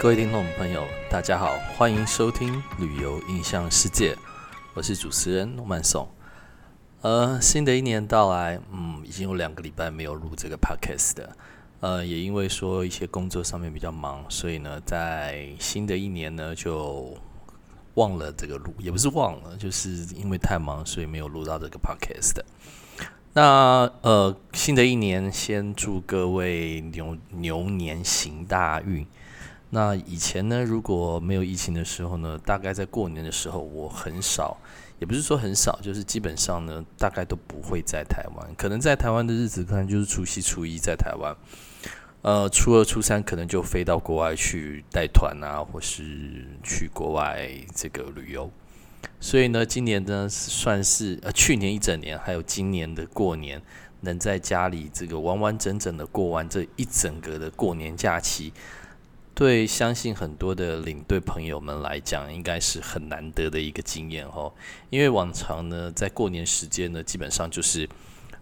各位听众朋友，大家好，欢迎收听《旅游印象世界》，我是主持人诺曼颂。呃，新的一年到来，嗯，已经有两个礼拜没有录这个 podcast 的，呃，也因为说一些工作上面比较忙，所以呢，在新的一年呢就忘了这个录，也不是忘了，就是因为太忙，所以没有录到这个 podcast 的。那呃，新的一年，先祝各位牛牛年行大运。那以前呢，如果没有疫情的时候呢，大概在过年的时候，我很少，也不是说很少，就是基本上呢，大概都不会在台湾。可能在台湾的日子，可能就是除夕、初一在台湾，呃，初二、初三可能就飞到国外去带团啊，或是去国外这个旅游。所以呢，今年呢算是呃去年一整年，还有今年的过年，能在家里这个完完整整的过完这一整个的过年假期。对，相信很多的领队朋友们来讲，应该是很难得的一个经验哦。因为往常呢，在过年时间呢，基本上就是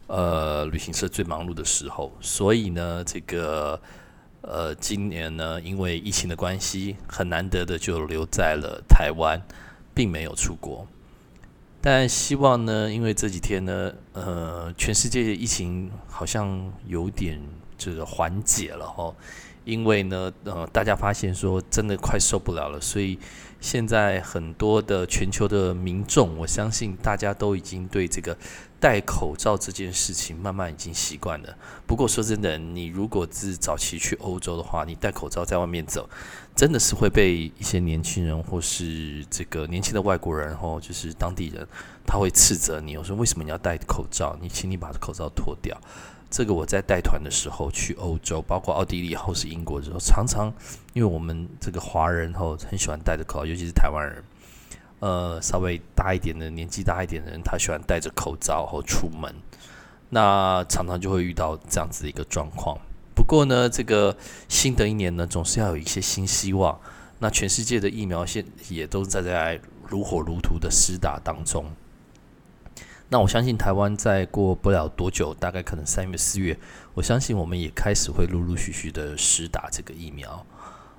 呃旅行社最忙碌的时候，所以呢，这个呃今年呢，因为疫情的关系，很难得的就留在了台湾，并没有出国。但希望呢，因为这几天呢，呃，全世界的疫情好像有点这个缓解了哈。因为呢，呃，大家发现说真的快受不了了，所以现在很多的全球的民众，我相信大家都已经对这个戴口罩这件事情慢慢已经习惯了。不过说真的，你如果是早期去欧洲的话，你戴口罩在外面走，真的是会被一些年轻人或是这个年轻的外国人，或就是当地人，他会斥责你，我说为什么你要戴口罩？你请你把口罩脱掉。这个我在带团的时候去欧洲，包括奥地利或是英国的时候，常常因为我们这个华人后很喜欢戴着口罩，尤其是台湾人，呃，稍微大一点的年纪大一点的人，他喜欢戴着口罩后出门，那常常就会遇到这样子的一个状况。不过呢，这个新的一年呢，总是要有一些新希望。那全世界的疫苗现也都在在如火如荼的施打当中。那我相信台湾再过不了多久，大概可能三月四月，我相信我们也开始会陆陆续续的施打这个疫苗。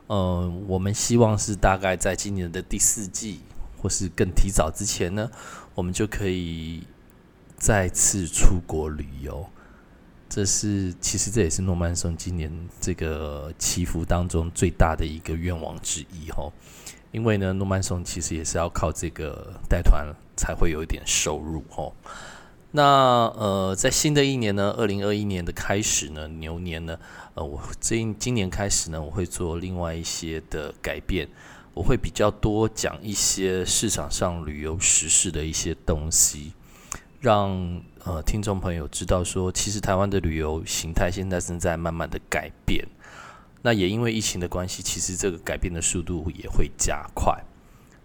嗯，我们希望是大概在今年的第四季，或是更提早之前呢，我们就可以再次出国旅游。这是其实这也是诺曼松今年这个祈福当中最大的一个愿望之一吼。因为呢，诺曼松其实也是要靠这个带团才会有一点收入哦。那呃，在新的一年呢，二零二一年的开始呢，牛年呢，呃，我这今年开始呢，我会做另外一些的改变，我会比较多讲一些市场上旅游时事的一些东西，让呃听众朋友知道说，其实台湾的旅游形态现在正在慢慢的改变。那也因为疫情的关系，其实这个改变的速度也会加快。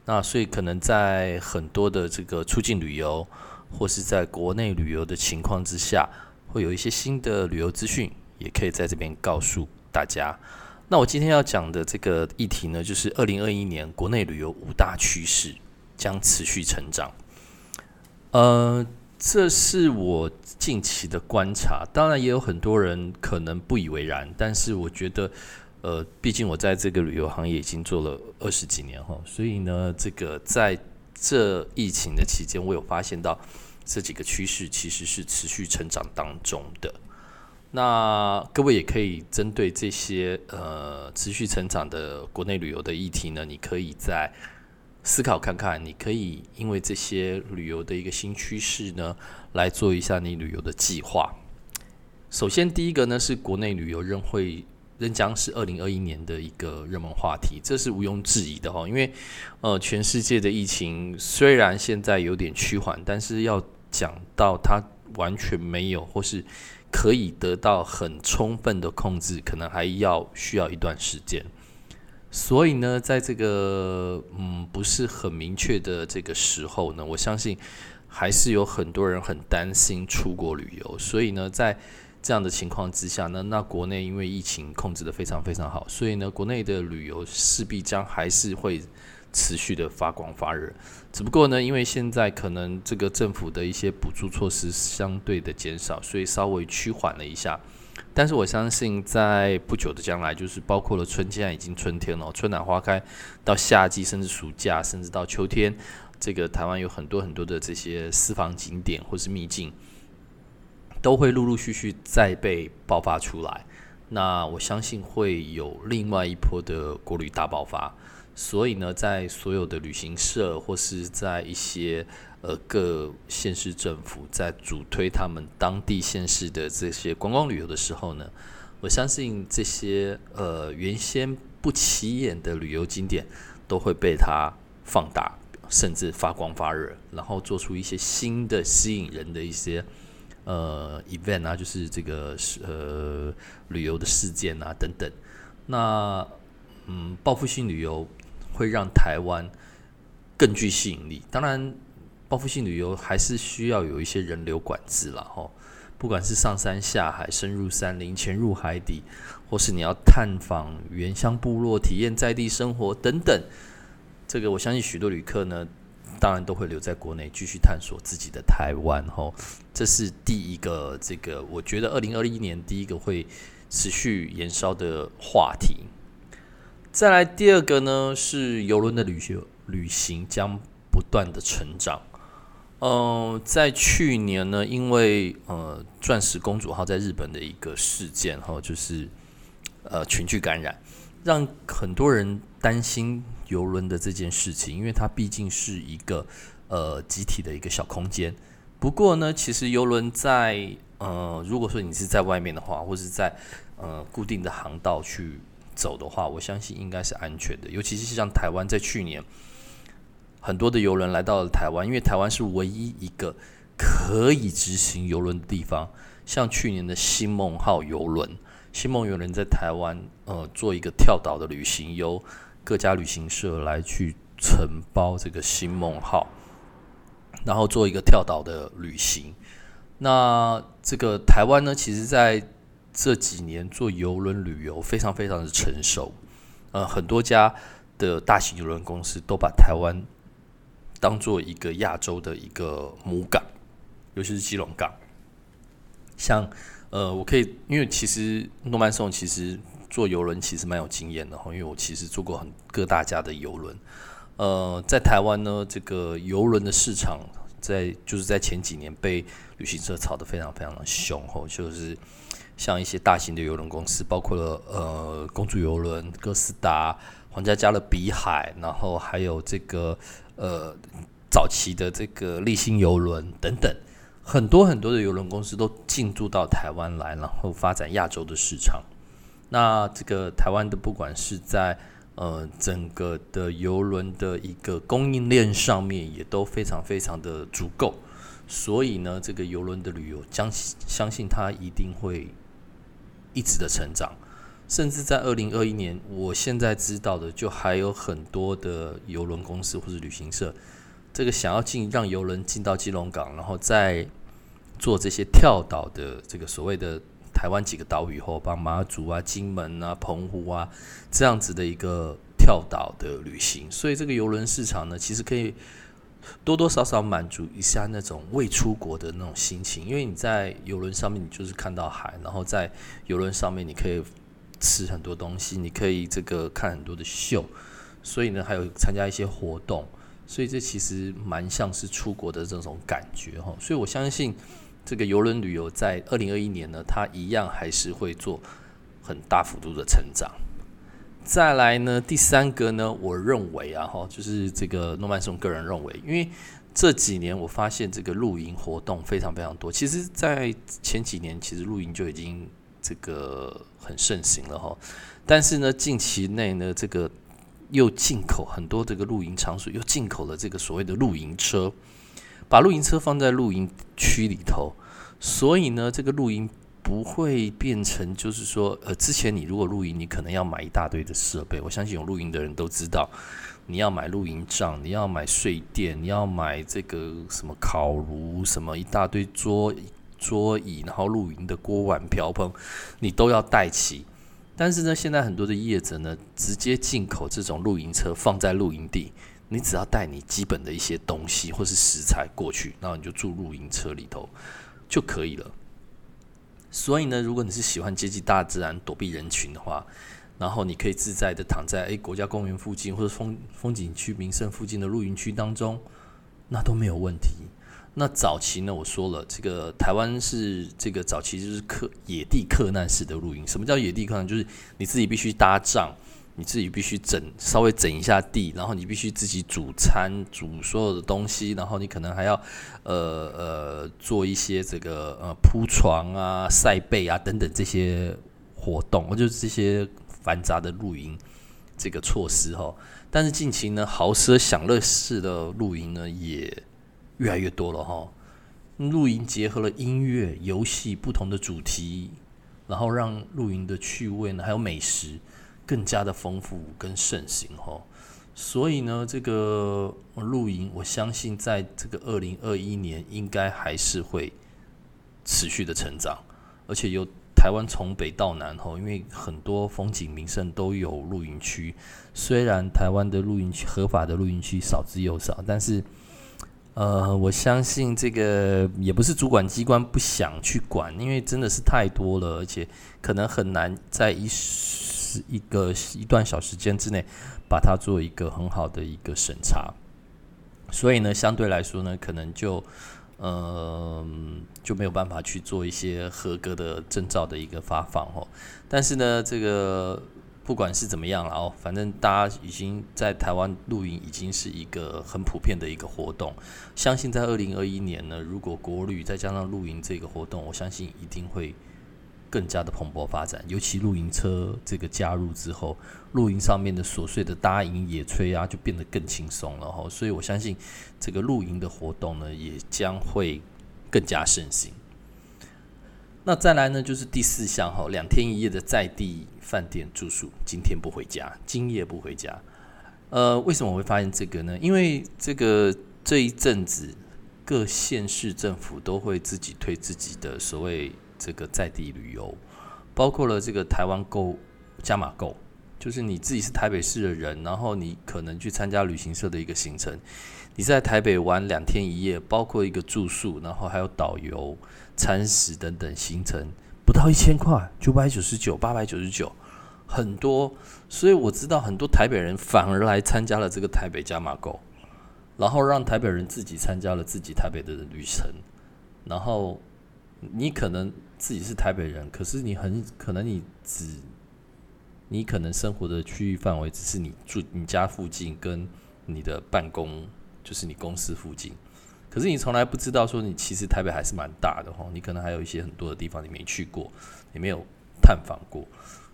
那所以可能在很多的这个出境旅游，或是在国内旅游的情况之下，会有一些新的旅游资讯，也可以在这边告诉大家。那我今天要讲的这个议题呢，就是二零二一年国内旅游五大趋势将持续成长。呃。这是我近期的观察，当然也有很多人可能不以为然，但是我觉得，呃，毕竟我在这个旅游行业已经做了二十几年哈，所以呢，这个在这疫情的期间，我有发现到这几个趋势其实是持续成长当中的。那各位也可以针对这些呃持续成长的国内旅游的议题呢，你可以在。思考看看，你可以因为这些旅游的一个新趋势呢，来做一下你旅游的计划。首先，第一个呢是国内旅游仍会仍将是二零二一年的一个热门话题，这是毋庸置疑的哈。因为呃，全世界的疫情虽然现在有点趋缓，但是要讲到它完全没有或是可以得到很充分的控制，可能还要需要一段时间。所以呢，在这个嗯不是很明确的这个时候呢，我相信还是有很多人很担心出国旅游。所以呢，在这样的情况之下呢，那国内因为疫情控制的非常非常好，所以呢，国内的旅游势必将还是会持续的发光发热。只不过呢，因为现在可能这个政府的一些补助措施相对的减少，所以稍微趋缓了一下。但是我相信，在不久的将来，就是包括了春，现在已经春天了，春暖花开，到夏季，甚至暑假，甚至到秋天，这个台湾有很多很多的这些私房景点或是秘境，都会陆陆续续再被爆发出来。那我相信会有另外一波的国旅大爆发。所以呢，在所有的旅行社或是在一些呃各县市政府在主推他们当地县市的这些观光旅游的时候呢，我相信这些呃原先不起眼的旅游景点都会被它放大，甚至发光发热，然后做出一些新的吸引人的一些呃 event 啊，就是这个呃旅游的事件啊等等。那嗯，报复性旅游。会让台湾更具吸引力。当然，报复性旅游还是需要有一些人流管制了哈。不管是上山下海、深入山林、潜入海底，或是你要探访原乡部落、体验在地生活等等，这个我相信许多旅客呢，当然都会留在国内继续探索自己的台湾哈。这是第一个，这个我觉得二零二一年第一个会持续延烧的话题。再来第二个呢，是游轮的旅行旅行将不断的成长。嗯，在去年呢，因为呃钻石公主号在日本的一个事件哈，就是呃群聚感染，让很多人担心游轮的这件事情，因为它毕竟是一个呃集体的一个小空间。不过呢，其实游轮在呃如果说你是在外面的话，或是在呃固定的航道去。走的话，我相信应该是安全的。尤其是像台湾，在去年很多的游轮来到了台湾，因为台湾是唯一一个可以执行游轮的地方。像去年的新梦号游轮，新梦游轮在台湾呃做一个跳岛的旅行，由各家旅行社来去承包这个新梦号，然后做一个跳岛的旅行。那这个台湾呢，其实在这几年做游轮旅游非常非常的成熟，呃，很多家的大型游轮公司都把台湾当做一个亚洲的一个母港，尤其是基隆港。像呃，我可以，因为其实诺曼颂其实做游轮其实蛮有经验的哈，因为我其实做过很各大家的游轮。呃，在台湾呢，这个游轮的市场在就是在前几年被旅行社炒得非常非常的凶吼，就是。像一些大型的邮轮公司，包括了呃公主邮轮、哥斯达、皇家加勒比海，然后还有这个呃早期的这个立新邮轮等等，很多很多的邮轮公司都进驻到台湾来，然后发展亚洲的市场。那这个台湾的不管是在呃整个的邮轮的一个供应链上面，也都非常非常的足够，所以呢，这个邮轮的旅游将相信它一定会。一直的成长，甚至在二零二一年，我现在知道的就还有很多的游轮公司或者旅行社，这个想要进让游轮进到基隆港，然后再做这些跳岛的这个所谓的台湾几个岛屿后，帮马祖啊、金门啊、澎湖啊这样子的一个跳岛的旅行，所以这个游轮市场呢，其实可以。多多少少满足一下那种未出国的那种心情，因为你在游轮上面，你就是看到海，然后在游轮上面你可以吃很多东西，你可以这个看很多的秀，所以呢，还有参加一些活动，所以这其实蛮像是出国的这种感觉哈。所以我相信这个游轮旅游在二零二一年呢，它一样还是会做很大幅度的成长。再来呢，第三个呢，我认为啊，哈，就是这个诺曼松个人认为，因为这几年我发现这个露营活动非常非常多。其实，在前几年，其实露营就已经这个很盛行了哈。但是呢，近期内呢，这个又进口很多这个露营场所，又进口了这个所谓的露营车，把露营车放在露营区里头，所以呢，这个露营。不会变成，就是说，呃，之前你如果露营，你可能要买一大堆的设备。我相信有露营的人都知道，你要买露营帐，你要买睡垫，你要买这个什么烤炉，什么一大堆桌桌椅，然后露营的锅碗瓢盆，你都要带齐。但是呢，现在很多的业者呢，直接进口这种露营车放在露营地，你只要带你基本的一些东西或是食材过去，然后你就住露营车里头就可以了。所以呢，如果你是喜欢接近大自然、躲避人群的话，然后你可以自在的躺在诶国家公园附近或者风风景区、名胜附近的露营区当中，那都没有问题。那早期呢，我说了，这个台湾是这个早期就是客野地客难式的露营。什么叫野地客难？就是你自己必须搭帐。你自己必须整稍微整一下地，然后你必须自己煮餐煮所有的东西，然后你可能还要呃呃做一些这个呃铺床啊、晒被啊等等这些活动，就是这些繁杂的露营这个措施哈。但是近期呢，豪奢享乐式的露营呢也越来越多了哈。露营结合了音乐、游戏不同的主题，然后让露营的趣味呢还有美食。更加的丰富跟盛行哈，所以呢，这个露营，我相信在这个二零二一年应该还是会持续的成长，而且由台湾从北到南哈，因为很多风景名胜都有露营区，虽然台湾的露营区合法的露营区少之又少，但是呃，我相信这个也不是主管机关不想去管，因为真的是太多了，而且可能很难在一。是一个一段小时间之内，把它做一个很好的一个审查，所以呢，相对来说呢，可能就呃就没有办法去做一些合格的证照的一个发放哦。但是呢，这个不管是怎么样了哦，反正大家已经在台湾露营已经是一个很普遍的一个活动。相信在二零二一年呢，如果国旅再加上露营这个活动，我相信一定会。更加的蓬勃发展，尤其露营车这个加入之后，露营上面的琐碎的搭营、野炊啊，就变得更轻松了哈。所以我相信这个露营的活动呢，也将会更加盛行。那再来呢，就是第四项哈，两天一夜的在地饭店住宿，今天不回家，今夜不回家。呃，为什么我会发现这个呢？因为这个这一阵子各县市政府都会自己推自己的所谓。这个在地旅游，包括了这个台湾购加码购，就是你自己是台北市的人，然后你可能去参加旅行社的一个行程，你在台北玩两天一夜，包括一个住宿，然后还有导游、餐食等等行程，不到一千块，九百九十九、八百九十九，很多。所以我知道很多台北人反而来参加了这个台北加码购，然后让台北人自己参加了自己台北的旅程，然后你可能。自己是台北人，可是你很可能你只，你可能生活的区域范围只是你住你家附近跟你的办公，就是你公司附近，可是你从来不知道说你其实台北还是蛮大的哈，你可能还有一些很多的地方你没去过，你没有探访过，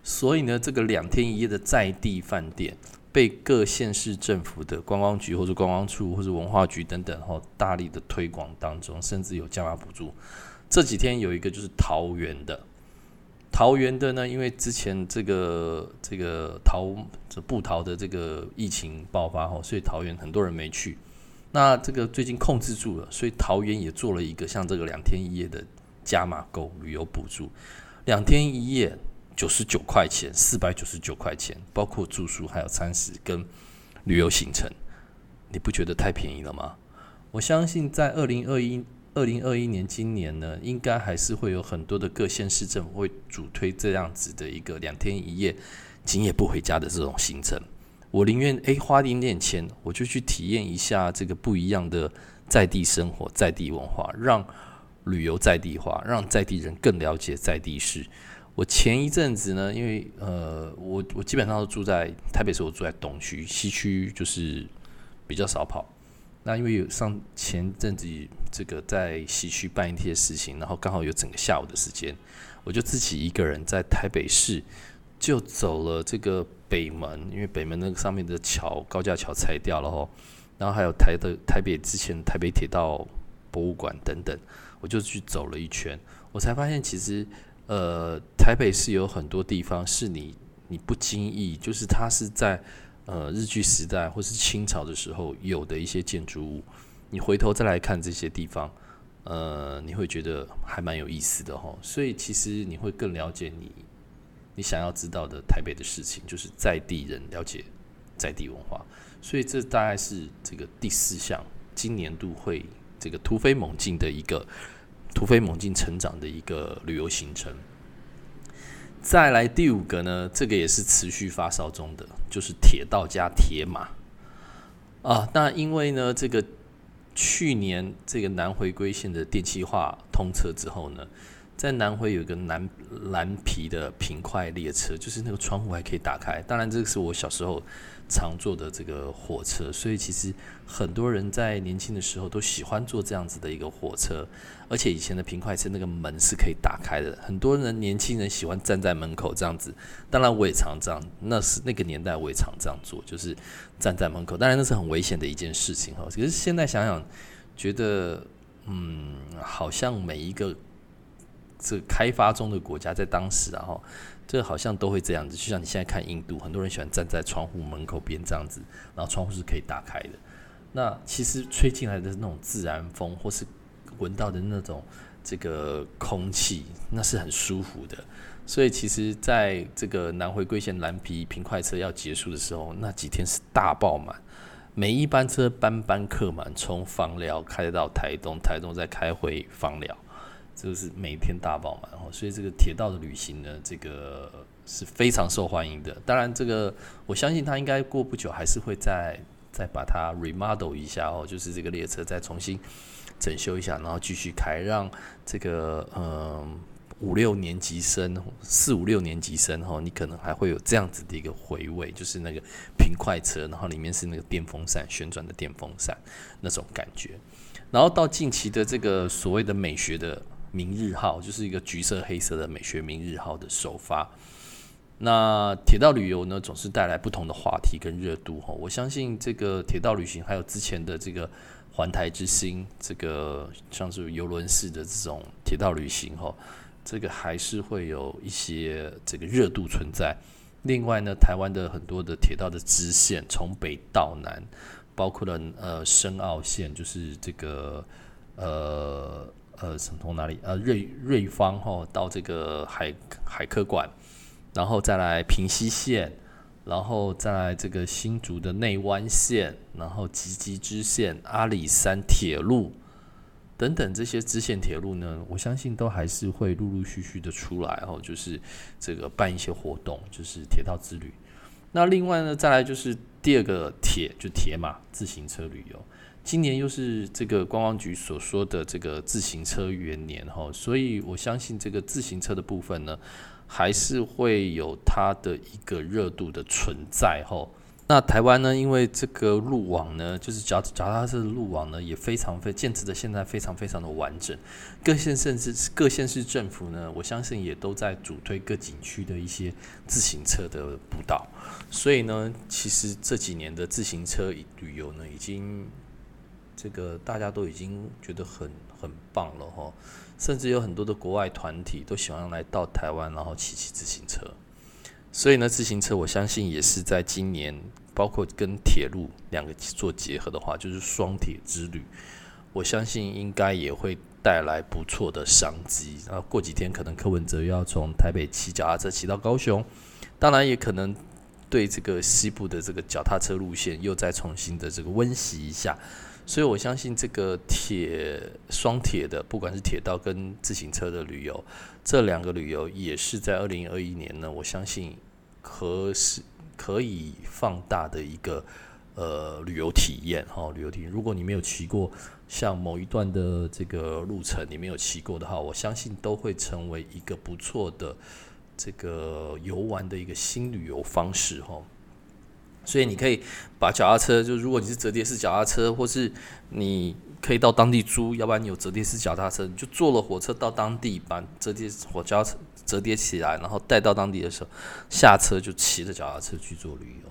所以呢，这个两天一夜的在地饭店被各县市政府的观光局或者观光处或者文化局等等哈大力的推广当中，甚至有加码补助。这几天有一个就是桃园的，桃园的呢，因为之前这个这个桃这布桃的这个疫情爆发后，所以桃园很多人没去。那这个最近控制住了，所以桃园也做了一个像这个两天一夜的加码购旅游补助，两天一夜九十九块钱，四百九十九块钱，包括住宿还有餐食跟旅游行程，你不觉得太便宜了吗？我相信在二零二一。二零二一年，今年呢，应该还是会有很多的各县市政府会主推这样子的一个两天一夜、今夜不回家的这种行程。我宁愿诶花一点点钱，我就去体验一下这个不一样的在地生活、在地文化，让旅游在地化，让在地人更了解在地事。我前一阵子呢，因为呃，我我基本上都住在台北，市我住在东区，西区就是比较少跑。那因为有上前阵子这个在西区办一些事情，然后刚好有整个下午的时间，我就自己一个人在台北市就走了这个北门，因为北门那个上面的桥高架桥拆掉了吼，然后还有台的台北之前台北铁道博物馆等等，我就去走了一圈，我才发现其实呃台北市有很多地方是你你不经意，就是它是在。呃，日据时代或是清朝的时候有的一些建筑物，你回头再来看这些地方，呃，你会觉得还蛮有意思的哈。所以其实你会更了解你你想要知道的台北的事情，就是在地人了解在地文化。所以这大概是这个第四项今年度会这个突飞猛进的一个突飞猛进成长的一个旅游行程。再来第五个呢，这个也是持续发烧中的，就是铁道加铁马啊。那因为呢，这个去年这个南回归线的电气化通车之后呢。在南回有一个蓝蓝皮的平快列车，就是那个窗户还可以打开。当然，这个是我小时候常坐的这个火车，所以其实很多人在年轻的时候都喜欢坐这样子的一个火车。而且以前的平快车那个门是可以打开的，很多人年轻人喜欢站在门口这样子。当然，我也常这样，那是那个年代我也常这样做，就是站在门口。当然，那是很危险的一件事情哈。可是现在想想，觉得嗯，好像每一个。这开发中的国家在当时啊，哈，这好像都会这样子。就像你现在看印度，很多人喜欢站在窗户门口边这样子，然后窗户是可以打开的。那其实吹进来的那种自然风，或是闻到的那种这个空气，那是很舒服的。所以其实在这个南回归线蓝皮平快车要结束的时候，那几天是大爆满，每一班车班班客满，从房寮开到台东，台东再开回房寮。这个是每天大爆满哦，所以这个铁道的旅行呢，这个是非常受欢迎的。当然，这个我相信它应该过不久还是会再再把它 remodel 一下哦，就是这个列车再重新整修一下，然后继续开，让这个嗯五六年级生、四五六年级生哈，你可能还会有这样子的一个回味，就是那个平快车，然后里面是那个电风扇旋转的电风扇那种感觉。然后到近期的这个所谓的美学的。明日号就是一个橘色黑色的美学明日号的首发。那铁道旅游呢，总是带来不同的话题跟热度哈。我相信这个铁道旅行，还有之前的这个环台之星，这个像是游轮式的这种铁道旅行哈，这个还是会有一些这个热度存在。另外呢，台湾的很多的铁道的支线，从北到南，包括了呃深澳线，就是这个呃。呃，从哪里？呃，瑞瑞芳哈到这个海海科馆，然后再来平西线，然后再来这个新竹的内湾线，然后吉吉支线、阿里山铁路等等这些支线铁路呢，我相信都还是会陆陆续续的出来哦，就是这个办一些活动，就是铁道之旅。那另外呢，再来就是第二个铁，就铁马自行车旅游。今年又是这个观光局所说的这个自行车元年哈，所以我相信这个自行车的部分呢，还是会有它的一个热度的存在哈。那台湾呢，因为这个路网呢，就是脚脚踏车的路网呢，也非常非建制的现在非常非常的完整，各县甚至各县市政府呢，我相信也都在主推各景区的一些自行车的步道，所以呢，其实这几年的自行车旅游呢，已经。这个大家都已经觉得很很棒了哈，甚至有很多的国外团体都喜欢来到台湾，然后骑骑自行车。所以呢，自行车我相信也是在今年，包括跟铁路两个做结合的话，就是双铁之旅。我相信应该也会带来不错的商机。然后过几天可能柯文哲要从台北骑脚踏车骑到高雄，当然也可能对这个西部的这个脚踏车路线又再重新的这个温习一下。所以，我相信这个铁双铁的，不管是铁道跟自行车的旅游，这两个旅游也是在二零二一年呢。我相信可是可以放大的一个呃旅游体验哈，旅游体验。如果你没有骑过像某一段的这个路程，你没有骑过的话，我相信都会成为一个不错的这个游玩的一个新旅游方式哈。所以你可以把脚踏车，就如果你是折叠式脚踏车，或是你可以到当地租，要不然你有折叠式脚踏车，你就坐了火车到当地，把折叠火脚车折叠起来，然后带到当地的时候，下车就骑着脚踏车去做旅游，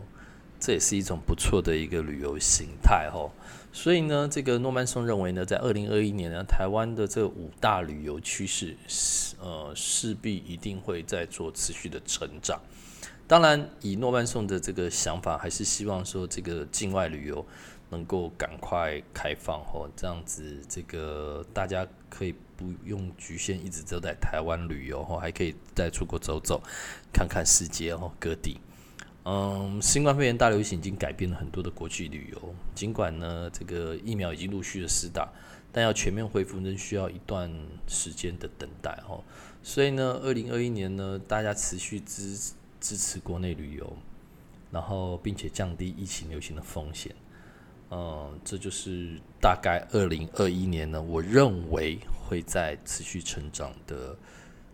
这也是一种不错的一个旅游形态哈。所以呢，这个诺曼松认为呢，在二零二一年呢，台湾的这五大旅游趋势，呃，势必一定会在做持续的成长。当然，以诺曼颂的这个想法，还是希望说这个境外旅游能够赶快开放哦，这样子这个大家可以不用局限一直都在台湾旅游哦，还可以再出国走走，看看世界哦，各地。嗯，新冠肺炎大流行已经改变了很多的国际旅游，尽管呢这个疫苗已经陆续的施打，但要全面恢复，仍需要一段时间的等待哦。所以呢，二零二一年呢，大家持续支支持国内旅游，然后并且降低疫情流行的风险。嗯，这就是大概二零二一年呢，我认为会在持续成长的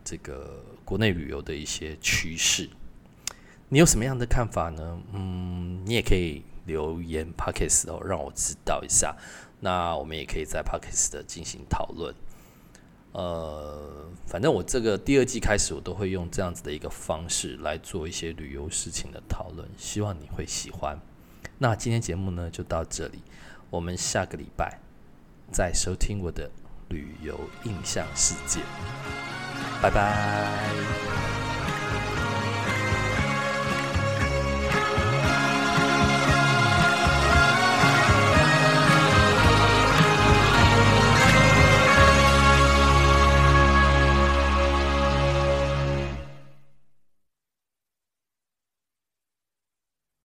这个国内旅游的一些趋势。你有什么样的看法呢？嗯，你也可以留言 p o c k s t 哦，让我知道一下。那我们也可以在 p o c k e t 的进行讨论。呃，反正我这个第二季开始，我都会用这样子的一个方式来做一些旅游事情的讨论，希望你会喜欢。那今天节目呢就到这里，我们下个礼拜再收听我的旅游印象世界，拜拜。